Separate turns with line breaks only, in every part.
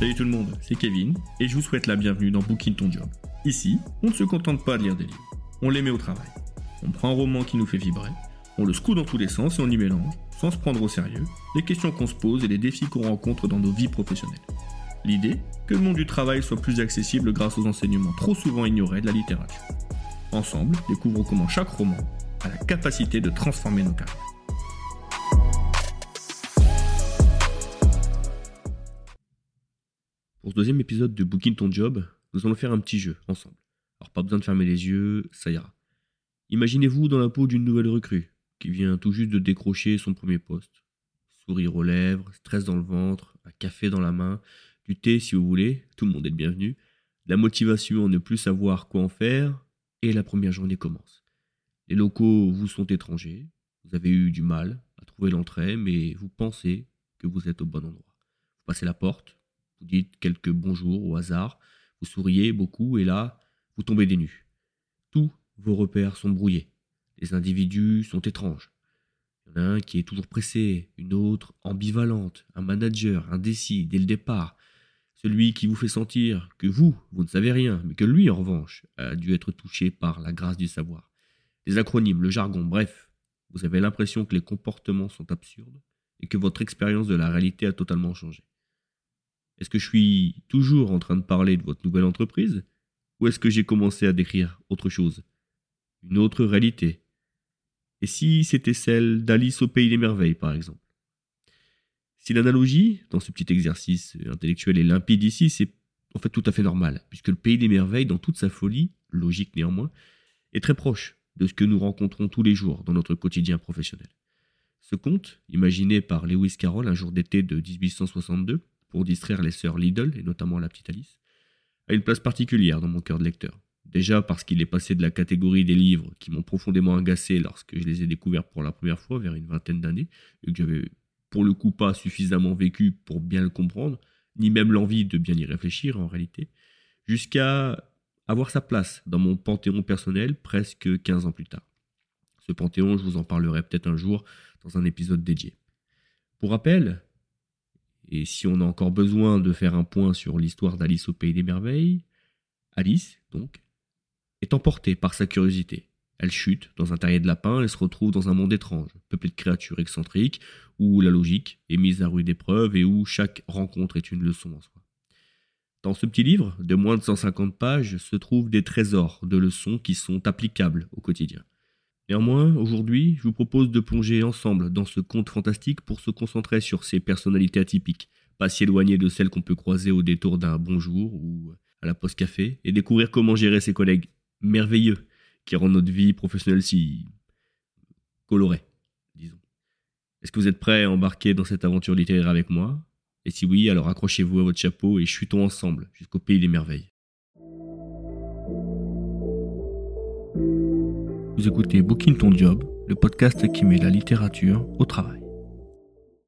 Salut tout le monde, c'est Kevin et je vous souhaite la bienvenue dans Booking Ton Job. Ici, on ne se contente pas de lire des livres, on les met au travail. On prend un roman qui nous fait vibrer, on le secoue dans tous les sens et on y mélange, sans se prendre au sérieux, les questions qu'on se pose et les défis qu'on rencontre dans nos vies professionnelles. L'idée, que le monde du travail soit plus accessible grâce aux enseignements trop souvent ignorés de la littérature. Ensemble, découvrons comment chaque roman a la capacité de transformer nos carrières. Pour deuxième épisode de Booking Ton Job, nous allons faire un petit jeu ensemble. Alors pas besoin de fermer les yeux, ça ira. Imaginez-vous dans la peau d'une nouvelle recrue qui vient tout juste de décrocher son premier poste. Sourire aux lèvres, stress dans le ventre, un café dans la main, du thé si vous voulez, tout le monde est bienvenu, la motivation ne plus savoir quoi en faire, et la première journée commence. Les locaux vous sont étrangers, vous avez eu du mal à trouver l'entrée, mais vous pensez que vous êtes au bon endroit. Vous passez la porte, vous dites quelques bonjours au hasard, vous souriez beaucoup et là, vous tombez des nues. Tous vos repères sont brouillés. Les individus sont étranges. Il y en a un qui est toujours pressé, une autre ambivalente, un manager indécis dès le départ, celui qui vous fait sentir que vous, vous ne savez rien, mais que lui, en revanche, a dû être touché par la grâce du savoir. Les acronymes, le jargon, bref, vous avez l'impression que les comportements sont absurdes et que votre expérience de la réalité a totalement changé. Est-ce que je suis toujours en train de parler de votre nouvelle entreprise Ou est-ce que j'ai commencé à décrire autre chose Une autre réalité? Et si c'était celle d'Alice au Pays des Merveilles, par exemple? Si l'analogie, dans ce petit exercice intellectuel, est limpide ici, c'est en fait tout à fait normal, puisque le Pays des Merveilles, dans toute sa folie, logique néanmoins, est très proche de ce que nous rencontrons tous les jours dans notre quotidien professionnel. Ce conte, imaginé par Lewis Carroll un jour d'été de 1862, pour distraire les sœurs Lidl, et notamment la petite Alice, a une place particulière dans mon cœur de lecteur. Déjà parce qu'il est passé de la catégorie des livres qui m'ont profondément agacé lorsque je les ai découverts pour la première fois vers une vingtaine d'années, et que j'avais pour le coup pas suffisamment vécu pour bien le comprendre, ni même l'envie de bien y réfléchir en réalité, jusqu'à avoir sa place dans mon panthéon personnel presque 15 ans plus tard. Ce panthéon, je vous en parlerai peut-être un jour dans un épisode dédié. Pour rappel, et si on a encore besoin de faire un point sur l'histoire d'Alice au Pays des Merveilles, Alice, donc, est emportée par sa curiosité. Elle chute dans un terrier de lapin et se retrouve dans un monde étrange, peuplé de créatures excentriques, où la logique est mise à rude épreuve et où chaque rencontre est une leçon en soi. Dans ce petit livre, de moins de 150 pages, se trouvent des trésors de leçons qui sont applicables au quotidien. Néanmoins, aujourd'hui, je vous propose de plonger ensemble dans ce conte fantastique pour se concentrer sur ces personnalités atypiques, pas si éloignées de celles qu'on peut croiser au détour d'un bonjour ou à la poste café, et découvrir comment gérer ces collègues merveilleux qui rendent notre vie professionnelle si colorée, disons. Est-ce que vous êtes prêts à embarquer dans cette aventure littéraire avec moi? Et si oui, alors accrochez-vous à votre chapeau et chutons ensemble jusqu'au pays des merveilles. Vous écoutez Booking Ton Job, le podcast qui met la littérature au travail.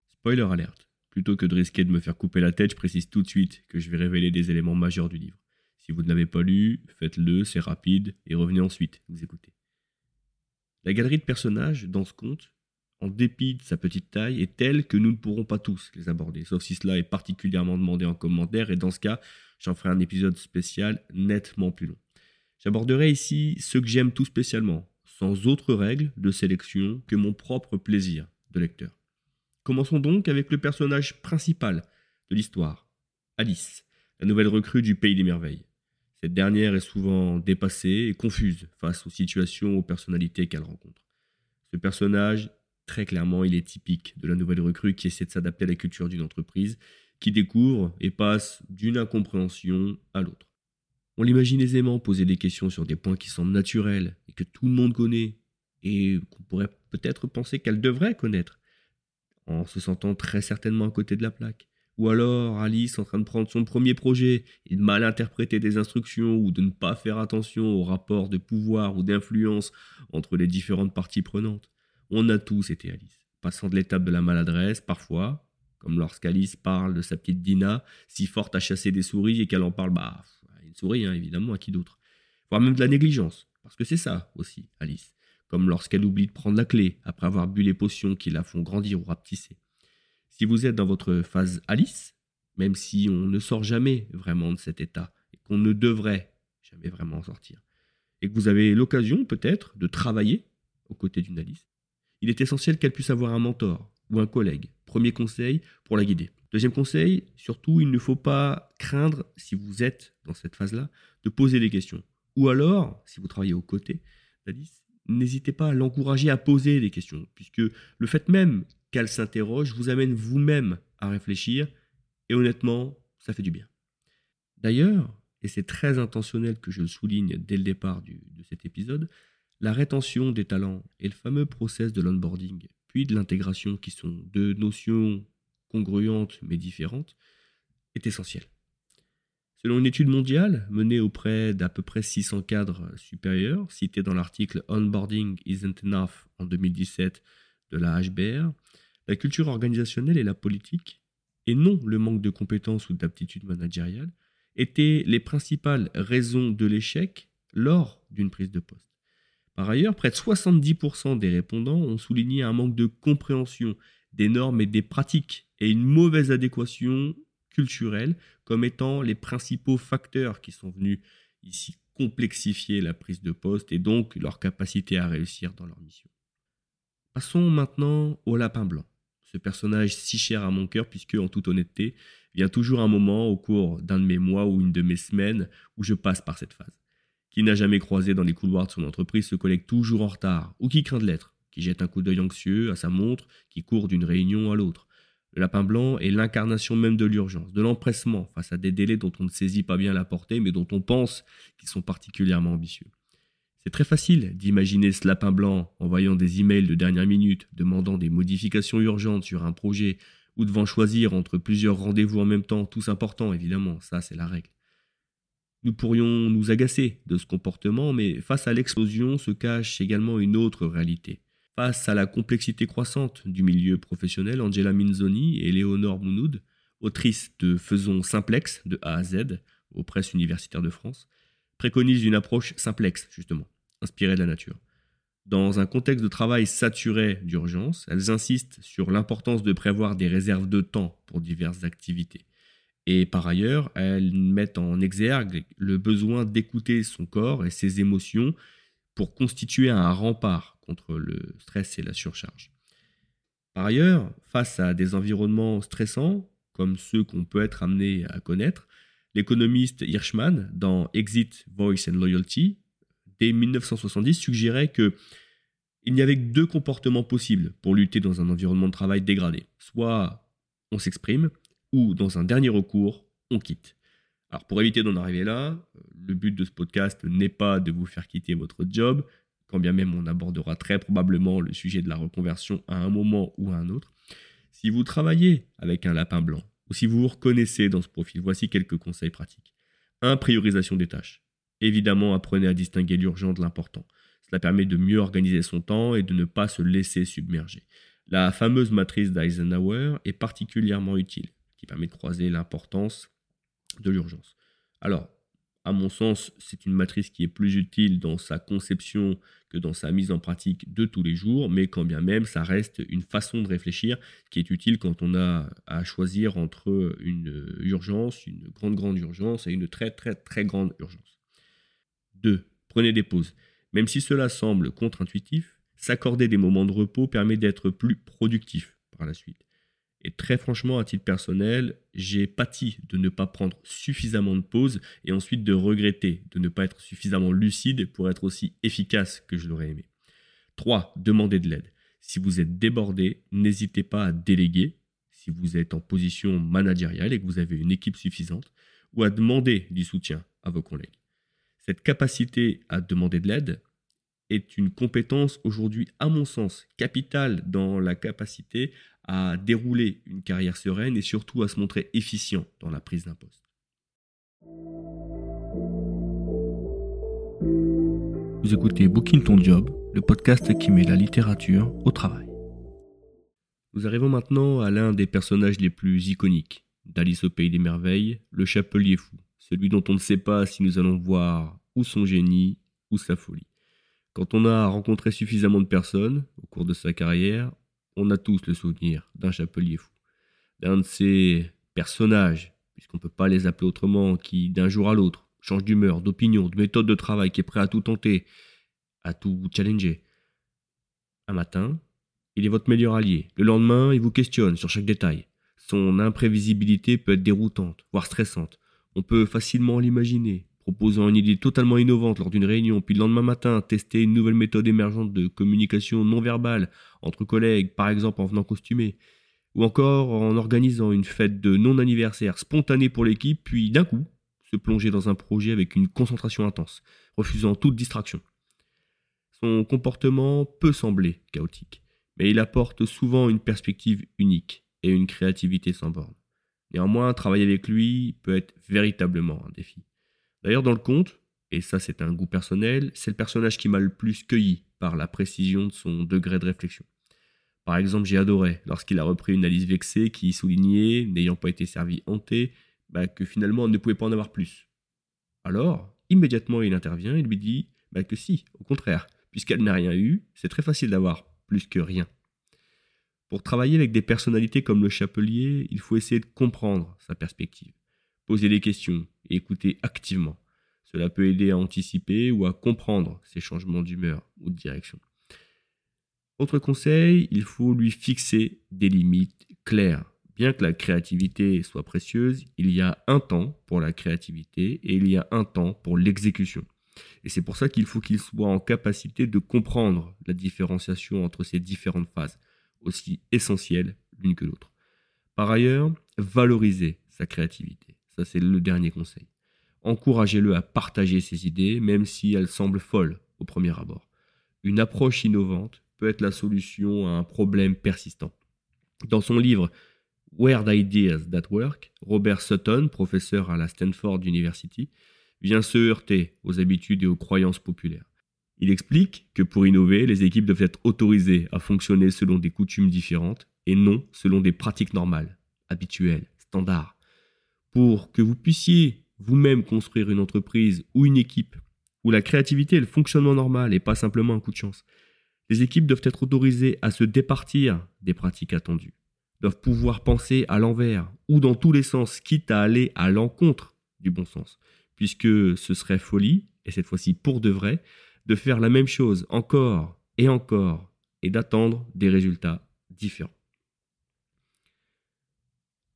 Spoiler alerte. Plutôt que de risquer de me faire couper la tête, je précise tout de suite que je vais révéler des éléments majeurs du livre. Si vous ne l'avez pas lu, faites-le, c'est rapide, et revenez ensuite vous écoutez. La galerie de personnages dans ce conte, en dépit de sa petite taille, est telle que nous ne pourrons pas tous les aborder, sauf si cela est particulièrement demandé en commentaire, et dans ce cas, j'en ferai un épisode spécial nettement plus long. J'aborderai ici ceux que j'aime tout spécialement, sans autre règle de sélection que mon propre plaisir de lecteur. Commençons donc avec le personnage principal de l'histoire, Alice, la nouvelle recrue du Pays des Merveilles. Cette dernière est souvent dépassée et confuse face aux situations, aux personnalités qu'elle rencontre. Ce personnage, très clairement, il est typique de la nouvelle recrue qui essaie de s'adapter à la culture d'une entreprise, qui découvre et passe d'une incompréhension à l'autre. On l'imagine aisément poser des questions sur des points qui semblent naturels et que tout le monde connaît et qu'on pourrait peut-être penser qu'elle devrait connaître, en se sentant très certainement à côté de la plaque. Ou alors Alice en train de prendre son premier projet et de mal interpréter des instructions ou de ne pas faire attention aux rapports de pouvoir ou d'influence entre les différentes parties prenantes. On a tous été Alice, passant de l'étape de la maladresse parfois, comme lorsqu'Alice parle de sa petite Dina, si forte à chasser des souris et qu'elle en parle bah souris, hein, évidemment, à qui d'autre? Voire même de la négligence, parce que c'est ça aussi, Alice. Comme lorsqu'elle oublie de prendre la clé après avoir bu les potions qui la font grandir ou rapetisser. Si vous êtes dans votre phase Alice, même si on ne sort jamais vraiment de cet état et qu'on ne devrait jamais vraiment en sortir. Et que vous avez l'occasion peut-être de travailler aux côtés d'une Alice. Il est essentiel qu'elle puisse avoir un mentor ou un collègue. Premier conseil pour la guider. Deuxième conseil, surtout, il ne faut pas craindre, si vous êtes dans cette phase-là, de poser des questions. Ou alors, si vous travaillez aux côtés d'Alice, n'hésitez pas à l'encourager à poser des questions, puisque le fait même qu'elle s'interroge vous amène vous-même à réfléchir, et honnêtement, ça fait du bien. D'ailleurs, et c'est très intentionnel que je le souligne dès le départ de cet épisode, la rétention des talents et le fameux process de l'onboarding, puis de l'intégration, qui sont deux notions congruentes mais différentes, est essentiel. Selon une étude mondiale menée auprès d'à peu près 600 cadres supérieurs, citée dans l'article Onboarding Isn't Enough en 2017 de la HBR, la culture organisationnelle et la politique, et non le manque de compétences ou d'aptitudes managériales, étaient les principales raisons de l'échec lors d'une prise de poste. Par ailleurs, près de 70% des répondants ont souligné un manque de compréhension des normes et des pratiques et une mauvaise adéquation culturelle comme étant les principaux facteurs qui sont venus ici complexifier la prise de poste et donc leur capacité à réussir dans leur mission. Passons maintenant au lapin blanc, ce personnage si cher à mon cœur puisque en toute honnêteté, vient toujours un moment au cours d'un de mes mois ou une de mes semaines où je passe par cette phase. Qui n'a jamais croisé dans les couloirs de son entreprise se collègue toujours en retard, ou qui craint de l'être, qui jette un coup d'œil anxieux à sa montre, qui court d'une réunion à l'autre. Le lapin blanc est l'incarnation même de l'urgence, de l'empressement face à des délais dont on ne saisit pas bien la portée, mais dont on pense qu'ils sont particulièrement ambitieux. C'est très facile d'imaginer ce lapin blanc envoyant des emails de dernière minute, demandant des modifications urgentes sur un projet, ou devant choisir entre plusieurs rendez-vous en même temps, tous importants évidemment, ça c'est la règle. Nous pourrions nous agacer de ce comportement, mais face à l'explosion se cache également une autre réalité. Face à la complexité croissante du milieu professionnel, Angela Minzoni et Léonore Mounoud, autrices de Faisons Simplex de A à Z aux presses universitaires de France, préconisent une approche simplex, justement, inspirée de la nature. Dans un contexte de travail saturé d'urgence, elles insistent sur l'importance de prévoir des réserves de temps pour diverses activités. Et par ailleurs, elles mettent en exergue le besoin d'écouter son corps et ses émotions pour constituer un rempart contre le stress et la surcharge. Par ailleurs, face à des environnements stressants, comme ceux qu'on peut être amené à connaître, l'économiste Hirschman, dans Exit, Voice and Loyalty, dès 1970, suggérait que il n'y avait que deux comportements possibles pour lutter dans un environnement de travail dégradé. Soit on s'exprime, ou dans un dernier recours, on quitte. Alors pour éviter d'en arriver là, le but de ce podcast n'est pas de vous faire quitter votre job, quand bien même on abordera très probablement le sujet de la reconversion à un moment ou à un autre. Si vous travaillez avec un lapin blanc, ou si vous vous reconnaissez dans ce profil, voici quelques conseils pratiques. 1. Priorisation des tâches. Évidemment, apprenez à distinguer l'urgent de l'important. Cela permet de mieux organiser son temps et de ne pas se laisser submerger. La fameuse matrice d'Eisenhower est particulièrement utile qui permet de croiser l'importance de l'urgence. Alors, à mon sens, c'est une matrice qui est plus utile dans sa conception que dans sa mise en pratique de tous les jours, mais quand bien même, ça reste une façon de réfléchir qui est utile quand on a à choisir entre une urgence, une grande grande urgence et une très très très grande urgence. 2. Prenez des pauses. Même si cela semble contre-intuitif, s'accorder des moments de repos permet d'être plus productif par la suite. Et très franchement, à titre personnel, j'ai pâti de ne pas prendre suffisamment de pauses et ensuite de regretter de ne pas être suffisamment lucide pour être aussi efficace que je l'aurais aimé. 3. Demandez de l'aide. Si vous êtes débordé, n'hésitez pas à déléguer si vous êtes en position managériale et que vous avez une équipe suffisante, ou à demander du soutien à vos collègues. Cette capacité à demander de l'aide est une compétence aujourd'hui, à mon sens, capitale dans la capacité à dérouler une carrière sereine et surtout à se montrer efficient dans la prise d'un poste. Vous écoutez Booking Ton Job, le podcast qui met la littérature au travail. Nous arrivons maintenant à l'un des personnages les plus iconiques d'Alice au Pays des Merveilles, le chapelier fou, celui dont on ne sait pas si nous allons voir ou son génie ou sa folie. Quand on a rencontré suffisamment de personnes au cours de sa carrière, on a tous le souvenir d'un chapelier fou, d'un de ces personnage, puisqu'on ne peut pas les appeler autrement, qui d'un jour à l'autre change d'humeur, d'opinion, de méthode de travail, qui est prêt à tout tenter, à tout challenger. Un matin, il est votre meilleur allié. Le lendemain, il vous questionne sur chaque détail. Son imprévisibilité peut être déroutante, voire stressante. On peut facilement l'imaginer, proposant une idée totalement innovante lors d'une réunion, puis le lendemain matin, tester une nouvelle méthode émergente de communication non verbale entre collègues, par exemple en venant costumé, ou encore en organisant une fête de non-anniversaire spontanée pour l'équipe, puis d'un coup, se plonger dans un projet avec une concentration intense, refusant toute distraction. Son comportement peut sembler chaotique, mais il apporte souvent une perspective unique et une créativité sans borne. Néanmoins, travailler avec lui peut être véritablement un défi. D'ailleurs, dans le conte, et ça c'est un goût personnel, c'est le personnage qui m'a le plus cueilli par la précision de son degré de réflexion. Par exemple, j'ai adoré lorsqu'il a repris une Alice vexée qui soulignait, n'ayant pas été servi hanté, bah, que finalement elle ne pouvait pas en avoir plus. Alors, immédiatement il intervient et lui dit bah, que si, au contraire, puisqu'elle n'a rien eu, c'est très facile d'avoir plus que rien. Pour travailler avec des personnalités comme le chapelier, il faut essayer de comprendre sa perspective, poser des questions et écouter activement. Cela peut aider à anticiper ou à comprendre ses changements d'humeur ou de direction. Autre conseil, il faut lui fixer des limites claires. Bien que la créativité soit précieuse, il y a un temps pour la créativité et il y a un temps pour l'exécution. Et c'est pour ça qu'il faut qu'il soit en capacité de comprendre la différenciation entre ces différentes phases, aussi essentielles l'une que l'autre. Par ailleurs, valoriser sa créativité. Ça, c'est le dernier conseil. Encouragez-le à partager ses idées, même si elles semblent folles au premier abord. Une approche innovante peut être la solution à un problème persistant. Dans son livre Weird Ideas That Work, Robert Sutton, professeur à la Stanford University, vient se heurter aux habitudes et aux croyances populaires. Il explique que pour innover, les équipes doivent être autorisées à fonctionner selon des coutumes différentes et non selon des pratiques normales, habituelles, standards. Pour que vous puissiez vous-même construire une entreprise ou une équipe où la créativité est le fonctionnement normal et pas simplement un coup de chance, les équipes doivent être autorisées à se départir des pratiques attendues, doivent pouvoir penser à l'envers ou dans tous les sens, quitte à aller à l'encontre du bon sens, puisque ce serait folie, et cette fois-ci pour de vrai, de faire la même chose encore et encore et d'attendre des résultats différents.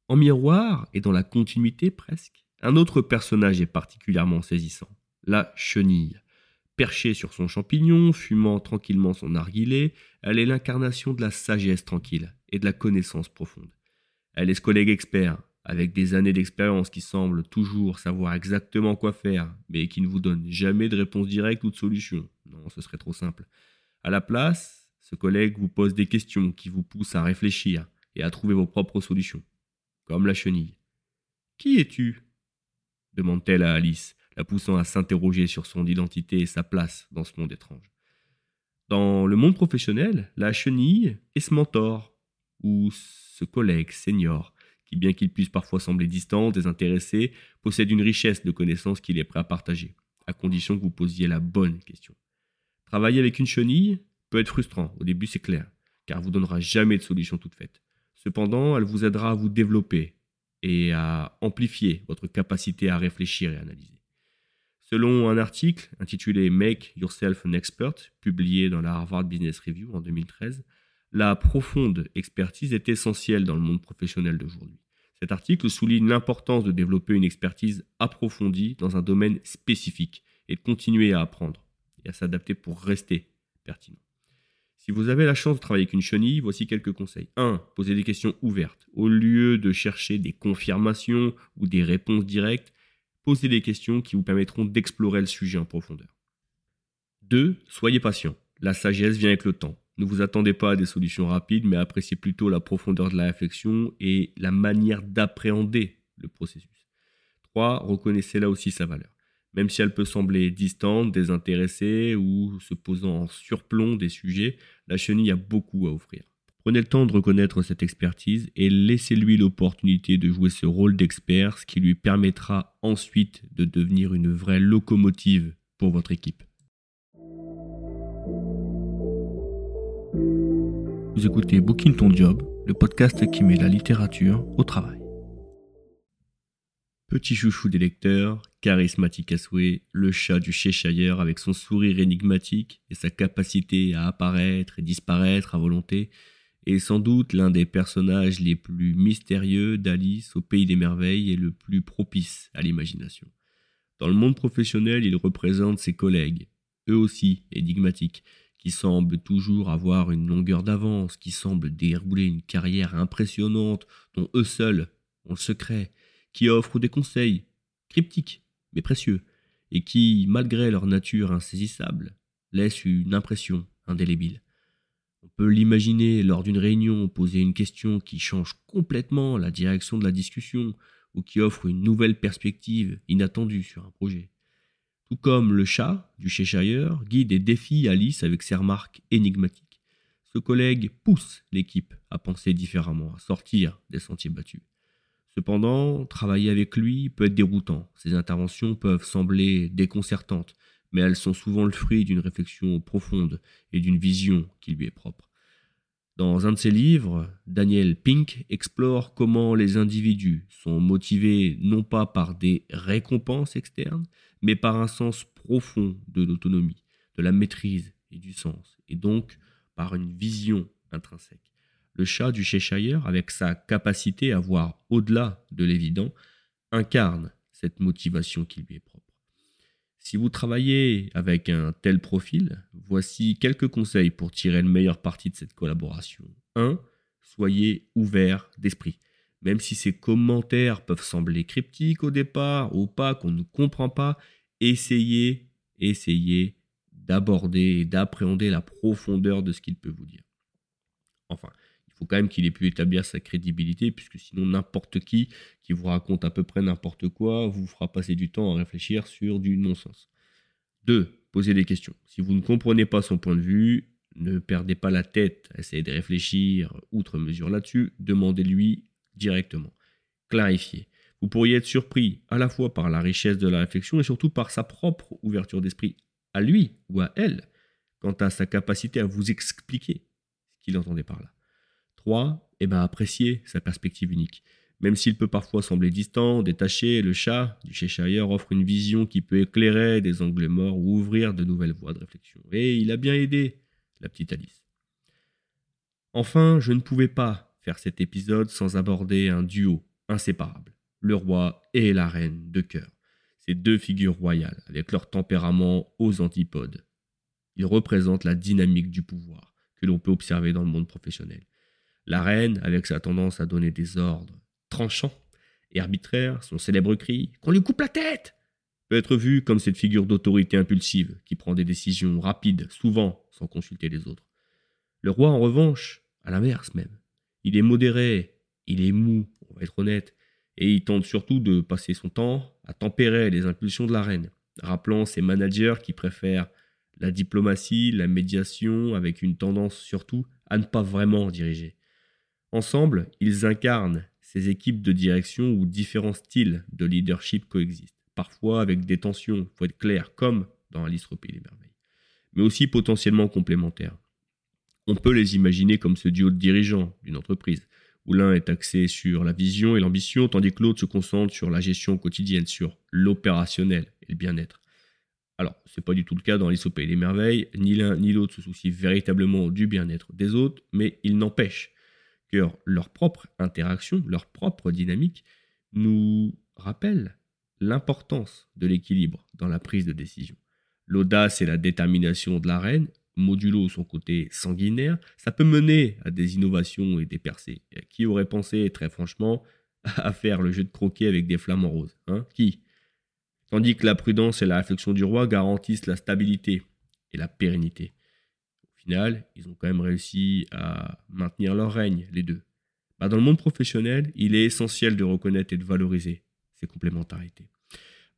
En miroir, et dans la continuité presque, un autre personnage est particulièrement saisissant, la chenille. Perchée sur son champignon, fumant tranquillement son narguilé, elle est l'incarnation de la sagesse tranquille et de la connaissance profonde. Elle est ce collègue expert, avec des années d'expérience qui semble toujours savoir exactement quoi faire, mais qui ne vous donne jamais de réponse directe ou de solution. Non, ce serait trop simple. À la place, ce collègue vous pose des questions qui vous poussent à réfléchir et à trouver vos propres solutions. Comme la chenille. Qui es-tu? demande-t-elle à Alice, la poussant à s'interroger sur son identité et sa place dans ce monde étrange. Dans le monde professionnel, la chenille est ce mentor, ou ce collègue senior, qui, bien qu'il puisse parfois sembler distant, désintéressé, possède une richesse de connaissances qu'il est prêt à partager, à condition que vous posiez la bonne question. Travailler avec une chenille peut être frustrant, au début c'est clair, car elle vous donnera jamais de solution toute faite. Cependant, elle vous aidera à vous développer et à amplifier votre capacité à réfléchir et analyser. Selon un article intitulé Make Yourself an Expert, publié dans la Harvard Business Review en 2013, la profonde expertise est essentielle dans le monde professionnel d'aujourd'hui. Cet article souligne l'importance de développer une expertise approfondie dans un domaine spécifique et de continuer à apprendre et à s'adapter pour rester pertinent. Si vous avez la chance de travailler avec une chenille, voici quelques conseils. 1. Posez des questions ouvertes. Au lieu de chercher des confirmations ou des réponses directes, posez des questions qui vous permettront d'explorer le sujet en profondeur. 2. Soyez patient. La sagesse vient avec le temps. Ne vous attendez pas à des solutions rapides, mais appréciez plutôt la profondeur de la réflexion et la manière d'appréhender le processus. 3. Reconnaissez là aussi sa valeur. Même si elle peut sembler distante, désintéressée ou se posant en surplomb des sujets, la chenille a beaucoup à offrir. Prenez le temps de reconnaître cette expertise et laissez-lui l'opportunité de jouer ce rôle d'expert, ce qui lui permettra ensuite de devenir une vraie locomotive pour votre équipe. Vous écoutez Booking Ton Job, le podcast qui met la littérature au travail. Petit chouchou des lecteurs, charismatique à souhait, le chat du Cheshire avec son sourire énigmatique et sa capacité à apparaître et disparaître à volonté, est sans doute l'un des personnages les plus mystérieux d'Alice au Pays des Merveilles et le plus propice à l'imagination. Dans le monde professionnel, il représente ses collègues, eux aussi énigmatiques, qui semblent toujours avoir une longueur d'avance, qui semblent dérouler une carrière impressionnante dont eux seuls ont le secret, qui offrent des conseils, cryptiques mais précieux, et qui, malgré leur nature insaisissable, laissent une impression indélébile. On peut l'imaginer lors d'une réunion poser une question qui change complètement la direction de la discussion ou qui offre une nouvelle perspective inattendue sur un projet. Tout comme le chat du Cheshire guide et défie Alice avec ses remarques énigmatiques, ce collègue pousse l'équipe à penser différemment, à sortir des sentiers battus. Cependant, travailler avec lui peut être déroutant. Ses interventions peuvent sembler déconcertantes, mais elles sont souvent le fruit d'une réflexion profonde et d'une vision qui lui est propre. Dans un de ses livres, Daniel Pink explore comment les individus sont motivés non pas par des récompenses externes, mais par un sens profond de l'autonomie, de la maîtrise et du sens, et donc par une vision intrinsèque le chat du Cheshire, avec sa capacité à voir au-delà de l'évident, incarne cette motivation qui lui est propre. Si vous travaillez avec un tel profil, voici quelques conseils pour tirer le meilleur parti de cette collaboration. 1. Soyez ouvert d'esprit. Même si ces commentaires peuvent sembler cryptiques au départ, ou pas, qu'on ne comprend pas, essayez, essayez d'aborder et d'appréhender la profondeur de ce qu'il peut vous dire. Enfin, faut quand même qu'il ait pu établir sa crédibilité, puisque sinon n'importe qui qui vous raconte à peu près n'importe quoi vous fera passer du temps à réfléchir sur du non-sens. 2. Posez des questions. Si vous ne comprenez pas son point de vue, ne perdez pas la tête à essayer de réfléchir outre mesure là-dessus, demandez-lui directement. Clarifiez. Vous pourriez être surpris à la fois par la richesse de la réflexion et surtout par sa propre ouverture d'esprit à lui ou à elle quant à sa capacité à vous expliquer ce qu'il entendait par là. 3. Eh ben, apprécier sa perspective unique. Même s'il peut parfois sembler distant, détaché, le chat du Cheshire offre une vision qui peut éclairer des angles morts ou ouvrir de nouvelles voies de réflexion. Et il a bien aidé la petite Alice. Enfin, je ne pouvais pas faire cet épisode sans aborder un duo inséparable, le roi et la reine de cœur. Ces deux figures royales, avec leur tempérament aux antipodes. Ils représentent la dynamique du pouvoir que l'on peut observer dans le monde professionnel. La reine, avec sa tendance à donner des ordres tranchants et arbitraires, son célèbre cri Qu'on lui coupe la tête peut être vue comme cette figure d'autorité impulsive qui prend des décisions rapides, souvent sans consulter les autres. Le roi, en revanche, à l'inverse même, il est modéré, il est mou, on va être honnête, et il tente surtout de passer son temps à tempérer les impulsions de la reine, rappelant ses managers qui préfèrent la diplomatie, la médiation, avec une tendance surtout à ne pas vraiment diriger. Ensemble, ils incarnent ces équipes de direction où différents styles de leadership coexistent, parfois avec des tensions, faut être clair, comme dans Alice au Pays des Merveilles, mais aussi potentiellement complémentaires. On peut les imaginer comme ce duo de dirigeants d'une entreprise, où l'un est axé sur la vision et l'ambition, tandis que l'autre se concentre sur la gestion quotidienne, sur l'opérationnel et le bien-être. Alors, ce n'est pas du tout le cas dans au Pays des Merveilles, ni l'un ni l'autre se soucient véritablement du bien-être des autres, mais il n'empêche que leur propre interaction, leur propre dynamique nous rappelle l'importance de l'équilibre dans la prise de décision. L'audace et la détermination de la reine, modulo son côté sanguinaire, ça peut mener à des innovations et des percées. Qui aurait pensé, très franchement, à faire le jeu de croquet avec des flamants roses hein? Qui? Tandis que la prudence et la réflexion du roi garantissent la stabilité et la pérennité ils ont quand même réussi à maintenir leur règne, les deux. Bah, dans le monde professionnel, il est essentiel de reconnaître et de valoriser ces complémentarités.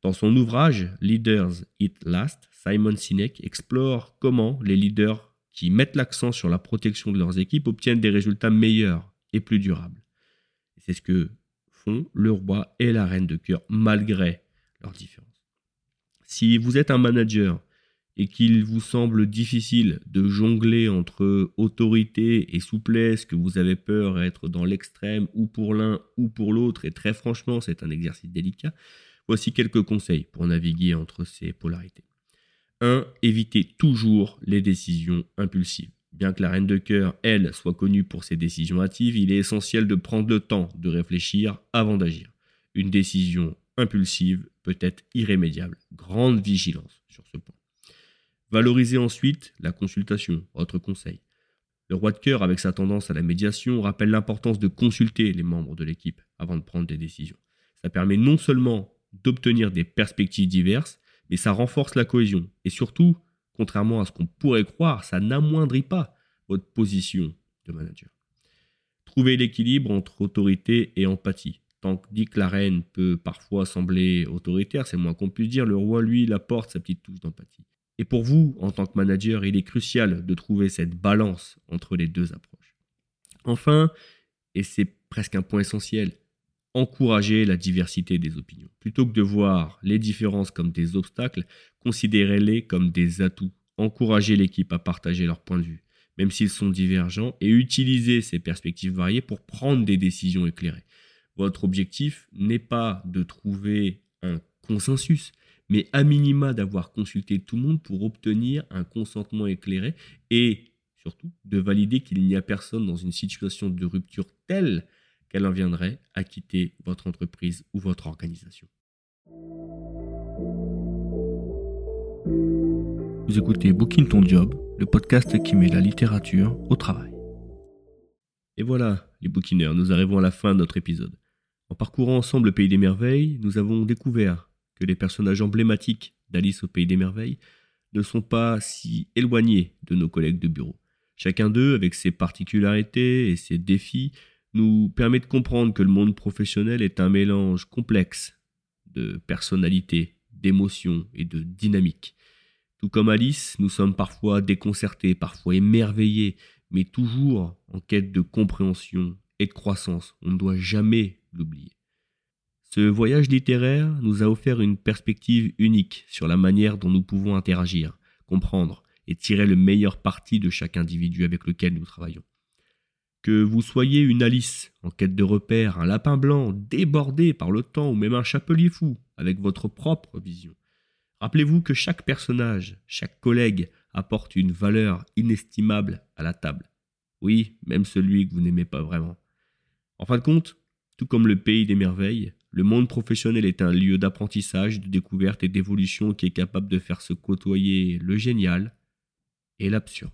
Dans son ouvrage Leaders Eat Last, Simon Sinek explore comment les leaders qui mettent l'accent sur la protection de leurs équipes obtiennent des résultats meilleurs et plus durables. C'est ce que font le roi et la reine de cœur malgré leurs différences. Si vous êtes un manager et qu'il vous semble difficile de jongler entre autorité et souplesse, que vous avez peur d'être dans l'extrême ou pour l'un ou pour l'autre, et très franchement c'est un exercice délicat, voici quelques conseils pour naviguer entre ces polarités. 1. Évitez toujours les décisions impulsives. Bien que la reine de cœur, elle, soit connue pour ses décisions hâtives, il est essentiel de prendre le temps de réfléchir avant d'agir. Une décision impulsive peut être irrémédiable. Grande vigilance sur ce point. Valorisez ensuite la consultation, votre conseil. Le roi de cœur, avec sa tendance à la médiation, rappelle l'importance de consulter les membres de l'équipe avant de prendre des décisions. Ça permet non seulement d'obtenir des perspectives diverses, mais ça renforce la cohésion. Et surtout, contrairement à ce qu'on pourrait croire, ça n'amoindrit pas votre position de manager. Trouvez l'équilibre entre autorité et empathie. Tant que dit que la reine peut parfois sembler autoritaire, c'est moins qu'on puisse dire, le roi, lui, il apporte sa petite touche d'empathie. Et pour vous, en tant que manager, il est crucial de trouver cette balance entre les deux approches. Enfin, et c'est presque un point essentiel, encouragez la diversité des opinions. Plutôt que de voir les différences comme des obstacles, considérez-les comme des atouts. Encouragez l'équipe à partager leurs points de vue, même s'ils sont divergents, et utilisez ces perspectives variées pour prendre des décisions éclairées. Votre objectif n'est pas de trouver un consensus, mais à minima d'avoir consulté tout le monde pour obtenir un consentement éclairé et surtout de valider qu'il n'y a personne dans une situation de rupture telle qu'elle en viendrait à quitter votre entreprise ou votre organisation. Vous écoutez Booking Ton Job, le podcast qui met la littérature au travail. Et voilà, les bookineurs, nous arrivons à la fin de notre épisode. En parcourant ensemble le pays des merveilles, nous avons découvert les personnages emblématiques d'Alice au Pays des Merveilles ne sont pas si éloignés de nos collègues de bureau. Chacun d'eux, avec ses particularités et ses défis, nous permet de comprendre que le monde professionnel est un mélange complexe de personnalités, d'émotions et de dynamiques. Tout comme Alice, nous sommes parfois déconcertés, parfois émerveillés, mais toujours en quête de compréhension et de croissance. On ne doit jamais l'oublier. Ce voyage littéraire nous a offert une perspective unique sur la manière dont nous pouvons interagir, comprendre et tirer le meilleur parti de chaque individu avec lequel nous travaillons. Que vous soyez une Alice en quête de repères, un lapin blanc débordé par le temps ou même un chapelier fou avec votre propre vision. Rappelez-vous que chaque personnage, chaque collègue apporte une valeur inestimable à la table. Oui, même celui que vous n'aimez pas vraiment. En fin de compte, tout comme le pays des merveilles, le monde professionnel est un lieu d'apprentissage, de découverte et d'évolution qui est capable de faire se côtoyer le génial et l'absurde.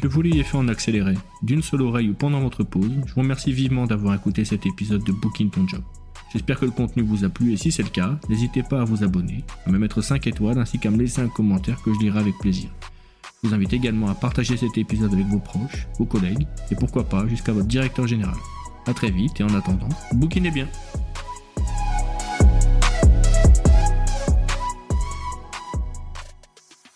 Que vous l'ayez fait en accéléré, d'une seule oreille ou pendant votre pause, je vous remercie vivement d'avoir écouté cet épisode de Booking Ton Job. J'espère que le contenu vous a plu et si c'est le cas, n'hésitez pas à vous abonner, à me mettre 5 étoiles ainsi qu'à me laisser un commentaire que je lirai avec plaisir. Vous invite également à partager cet épisode avec vos proches, vos collègues et pourquoi pas jusqu'à votre directeur général. A très vite et en attendant, bouquinez bien